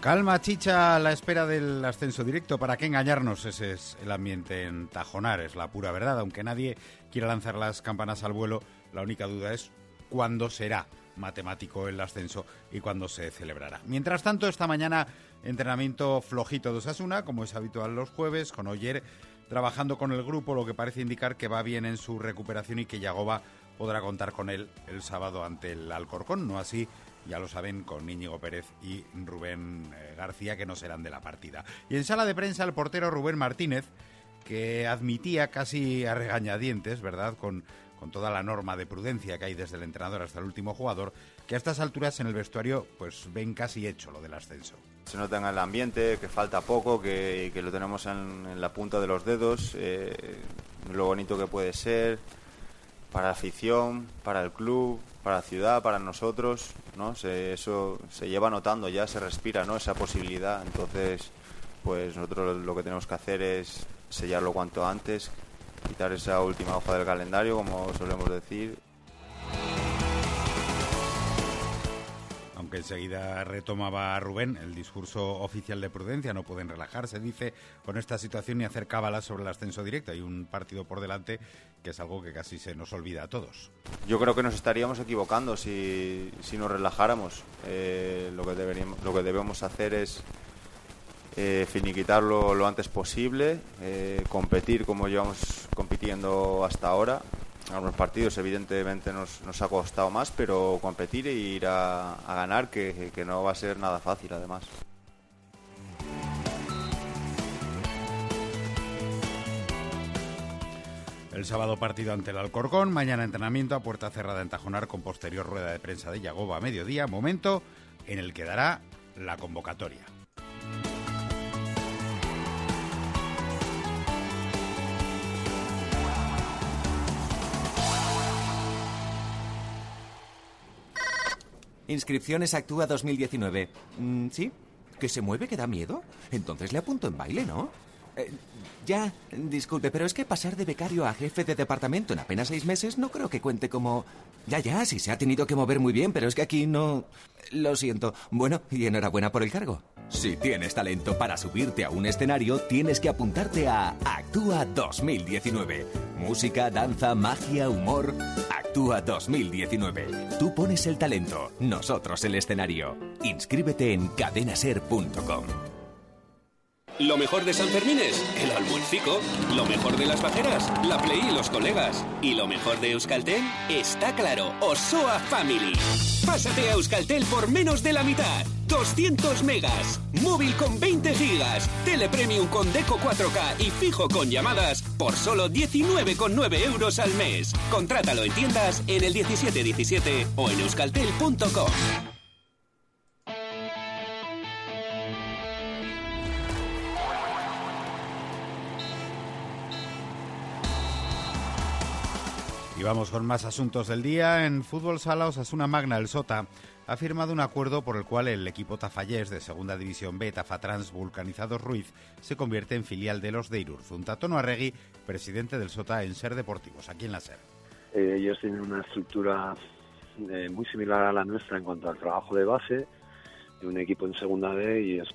Calma, chicha, a la espera del ascenso directo. ¿Para qué engañarnos? Ese es el ambiente en Tajonar, es la pura verdad. Aunque nadie quiera lanzar las campanas al vuelo, la única duda es cuándo será matemático el ascenso y cuándo se celebrará. Mientras tanto, esta mañana entrenamiento flojito de Osasuna, como es habitual los jueves, con Oyer trabajando con el grupo, lo que parece indicar que va bien en su recuperación y que Yagoba podrá contar con él el sábado ante el Alcorcón, no así ya lo saben, con Íñigo Pérez y Rubén eh, García, que no serán de la partida. Y en sala de prensa, el portero Rubén Martínez, que admitía casi a regañadientes, ¿verdad?, con, con toda la norma de prudencia que hay desde el entrenador hasta el último jugador, que a estas alturas en el vestuario pues ven casi hecho lo del ascenso. Se nota en el ambiente que falta poco, que, que lo tenemos en, la punta de los dedos, eh, lo bonito que puede ser para la afición, para el club, para la ciudad, para nosotros, ¿no? eso se lleva notando ya, se respira, ¿no? Esa posibilidad. Entonces, pues nosotros lo que tenemos que hacer es sellarlo cuanto antes, quitar esa última hoja del calendario, como solemos decir, aunque enseguida retomaba Rubén el discurso oficial de prudencia, no pueden relajarse, dice, con esta situación ni hacer cábalas sobre el ascenso directo. Hay un partido por delante que es algo que casi se nos olvida a todos. Yo creo que nos estaríamos equivocando si, nos relajáramos. Eh, lo, que lo que debemos hacer es eh, finiquitarlo lo antes posible, eh, competir como llevamos compitiendo hasta ahora algunos partidos evidentemente nos, nos ha costado más, pero competir e ir a, ganar que, que no va a ser nada fácil además. El sábado partido ante el Alcorcón, mañana entrenamiento a puerta cerrada en Tajonar con posterior rueda de prensa de Yagoba a mediodía, momento en el que dará la convocatoria. Inscripciones Actúa 2019. Mm, ¿Sí? ¿Que se mueve que da miedo? Entonces le apunto en baile, ¿no? Eh, ya, disculpe, pero es que pasar de becario a jefe de departamento en apenas seis meses no creo que cuente como... Ya, ya, sí se ha tenido que mover muy bien, pero es que aquí no... Lo siento. Bueno, y enhorabuena por el cargo. Si tienes talento para subirte a un escenario, tienes que apuntarte a Actúa 2019. Música, danza, magia, humor. Actúa 2019. Tú pones el talento, nosotros el escenario. Inscríbete en cadenaser.com. Lo mejor de San Fermín es el almuercico. Lo mejor de las bajeras, la Play y los colegas. Y lo mejor de Euskaltel, está claro, Osoa Family. Pásate a Euskaltel por menos de la mitad. 200 megas, móvil con 20 gigas, telepremium con Deco 4K y fijo con llamadas por solo 19,9 euros al mes. Contrátalo en tiendas en el 1717 o en euskaltel.com. Y vamos con más asuntos del día. En Fútbol Sala Osasuna Magna, el Sota, ha firmado un acuerdo por el cual el equipo Tafallés de Segunda División B, Tafatrans Vulcanizados Ruiz, se convierte en filial de los de Irurzun. Tatono Arregui, presidente del Sota en Ser Deportivos, aquí en la Ser. Eh, ellos tienen una estructura eh, muy similar a la nuestra en cuanto al trabajo de base de un equipo en Segunda B y es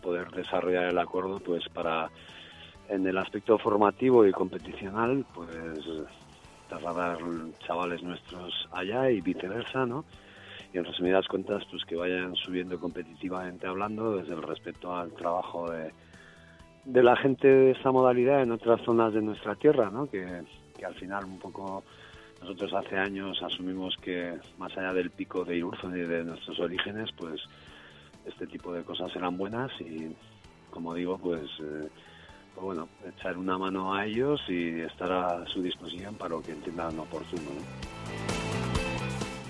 poder desarrollar el acuerdo pues para en el aspecto formativo y competicional pues trasladar chavales nuestros allá y viceversa, ¿no? Y en resumidas cuentas, pues que vayan subiendo competitivamente hablando desde el respeto al trabajo de, de la gente de esta modalidad en otras zonas de nuestra tierra, ¿no? Que, que al final un poco nosotros hace años asumimos que más allá del pico de Irurzun y de nuestros orígenes, pues este tipo de cosas eran buenas y como digo, pues eh, pues bueno, echar una mano a ellos y estar a su disposición para lo que entiendan oportuno.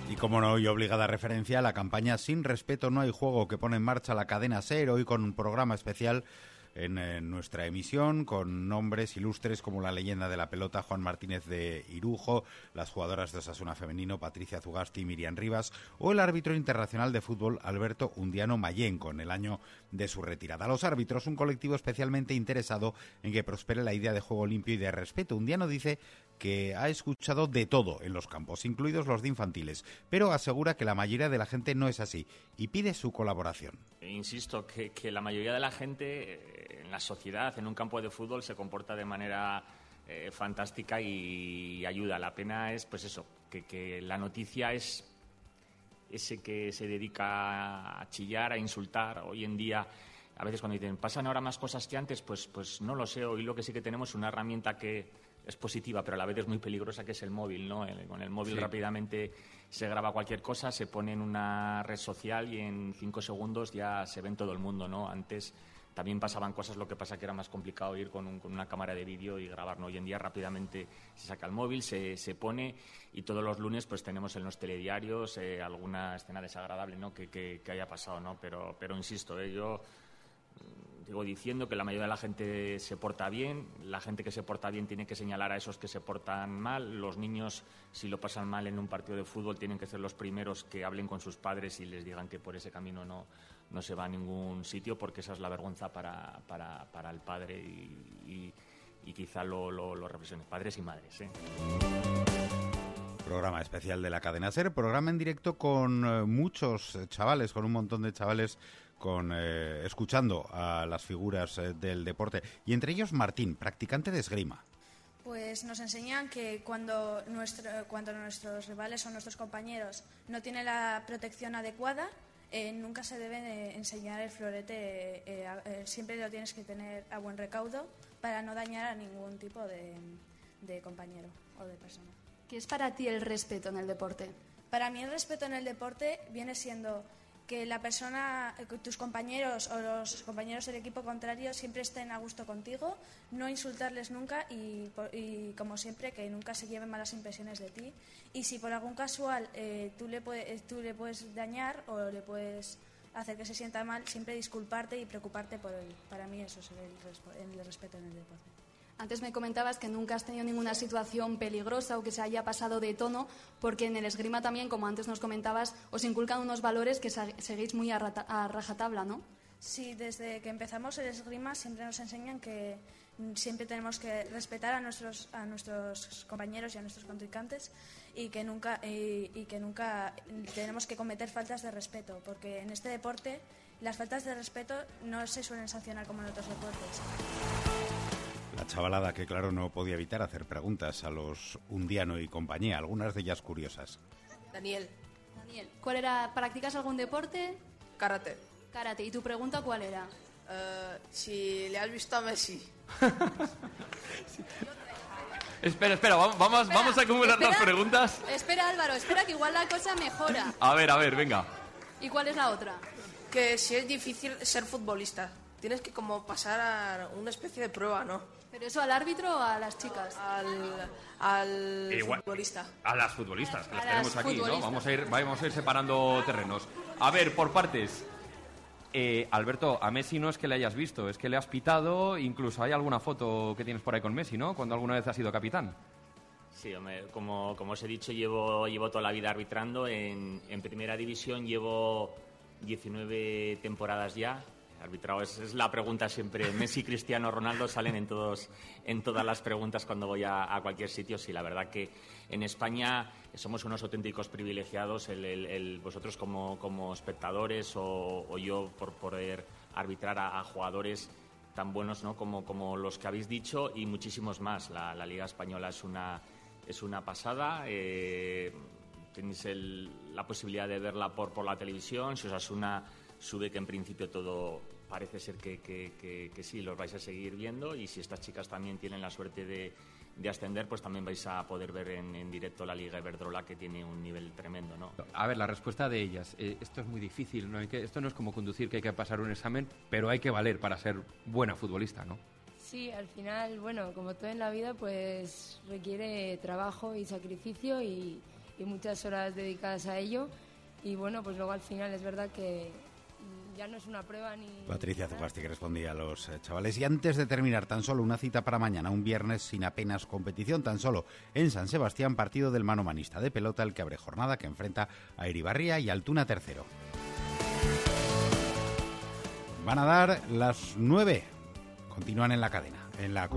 Y como no, y obligada referencia a la campaña Sin Respeto No hay Juego que pone en marcha la cadena SER hoy con un programa especial en, nuestra emisión con nombres ilustres como la leyenda de la pelota Juan Martínez de Irujo, las jugadoras de Osasuna Femenino Patricia Zugasti y Miriam Rivas o el árbitro internacional de fútbol Alberto Undiano Mayenco en el año de su retirada. Los árbitros, un colectivo especialmente interesado en que prospere la idea de juego limpio y de respeto. Undiano dice que ha escuchado de todo en los campos, incluidos los de infantiles, pero asegura que la mayoría de la gente no es así y pide su colaboración. Insisto que, la mayoría de la gente eh, en la sociedad, en un campo de fútbol, se comporta de manera eh, fantástica y ayuda. La pena es, pues eso, que la noticia es ese que se dedica a chillar, a insultar. Hoy en día, a veces cuando dicen, pasan ahora más cosas que antes, pues, pues no lo sé. Hoy lo que sí que tenemos es una herramienta que es positiva, pero a la vez es muy peligrosa, que es el móvil. ¿no? con el móvil rápidamente se graba cualquier cosa, se pone en una red social y en cinco segundos ya se ve en todo el mundo. ¿no? Antes también pasaban cosas, lo que pasa que era más complicado ir con, una cámara de vídeo y grabar. Hoy en día rápidamente se saca el móvil, se, se, pone y todos los lunes pues tenemos en los telediarios eh, alguna escena desagradable ¿no? que, que, haya pasado. ¿no? Pero, pero insisto, eh, yo digo diciendo que la mayoría de la gente se porta bien, la gente que se porta bien tiene que señalar a esos que se portan mal, los niños si lo pasan mal en un partido de fútbol tienen que ser los primeros que hablen con sus padres y les digan que por ese camino no, no se va a ningún sitio porque esa es la vergüenza para, para, para el padre y, y, quizá lo, lo, lo padres y madres. ¿eh? Programa especial de la cadena SER, programa en directo con eh, muchos chavales, con un montón de chavales con eh, escuchando a las figuras del deporte y entre ellos Martín, practicante de esgrima. Pues nos enseñan que cuando, nuestro, cuando nuestros rivales o nuestros compañeros no tienen la protección adecuada, eh, nunca se debe enseñar el florete, eh, eh, siempre lo tienes que tener a buen recaudo para no dañar a ningún tipo de, de compañero o de persona. ¿Qué es para ti el respeto en el deporte? Para mí el respeto en el deporte viene siendo que la persona, tus compañeros o los compañeros del equipo contrario siempre estén a gusto contigo, no insultarles nunca y, como siempre que nunca se lleven malas impresiones de ti. Y si por algún casual eh, tú, le puedes, tú le puedes dañar o le puedes hacer que se sienta mal, siempre disculparte y preocuparte por él. Para mí eso es el, el respeto en el deporte. Antes me comentabas que nunca has tenido ninguna situación peligrosa o que se haya pasado de tono, porque en el esgrima también, como antes nos comentabas, os inculcan unos valores que seguís muy a, rajatabla, ¿no? Sí, desde que empezamos el esgrima siempre nos enseñan que siempre tenemos que respetar a nuestros, a nuestros compañeros y a nuestros contrincantes y que, nunca, y, y que nunca tenemos que cometer faltas de respeto, porque en este deporte las faltas de respeto no se suelen sancionar como en otros deportes. La chavalada que, claro, no podía evitar hacer preguntas a los Undiano y compañía, algunas de ellas curiosas. Daniel. Daniel, ¿cuál era? ¿Practicas algún deporte? Karate. Karate. ¿Y tu pregunta cuál era? Eh, si le has visto a Messi. Espera, espera, vamos, vamos a acumular las preguntas. Espera, Álvaro, espera que igual la cosa mejora. A ver, a ver, venga. ¿Y cuál es la otra? Que si es difícil ser futbolista, tienes que como pasar a una especie de prueba, ¿no? ¿Pero eso al árbitro o a las chicas? Al, futbolista. A las futbolistas, que las tenemos aquí, ¿no? Vamos a, ir, vamos a ir separando terrenos. A ver, por partes. Eh, Alberto, a Messi no es que le hayas visto, es que le has pitado, incluso hay alguna foto que tienes por ahí con Messi, ¿no? Cuando alguna vez ha sido capitán. Sí, como, como os he dicho, llevo, llevo toda la vida arbitrando. En, en primera división llevo 19 temporadas ya arbitrado. Es, la pregunta siempre. Messi, Cristiano, Ronaldo salen en, todos, en todas las preguntas cuando voy a, cualquier sitio. Sí, la verdad que en España somos unos auténticos privilegiados, el, vosotros como, como espectadores o, yo por poder arbitrar a, jugadores tan buenos ¿no? como, como los que habéis dicho y muchísimos más. La, Liga Española es una, es una pasada. Eh, tenéis la posibilidad de verla por, por la televisión. Si os una sube que en principio todo parece ser que, que, sí, los vais a seguir viendo y si estas chicas también tienen la suerte de, de ascender, pues también vais a poder ver en, directo la Liga Iberdrola que tiene un nivel tremendo, ¿no? A ver, la respuesta de ellas, eh, esto es muy difícil, ¿no? Hay que, esto no es como conducir que hay que pasar un examen, pero hay que valer para ser buena futbolista, ¿no? Sí, al final, bueno, como todo en la vida, pues requiere trabajo y sacrificio y, y muchas horas dedicadas a ello. Y bueno, pues luego al final es verdad que ya no es una prueba ni... Patricia Zugasti que respondía a los eh, chavales. Y antes de terminar, tan solo una cita para mañana, un viernes sin apenas competición, tan solo en San Sebastián, partido del mano manista de pelota, el que abre jornada que enfrenta a Iribarría y Altuna tercero. Van a dar las nueve. Continúan en la cadena, en la...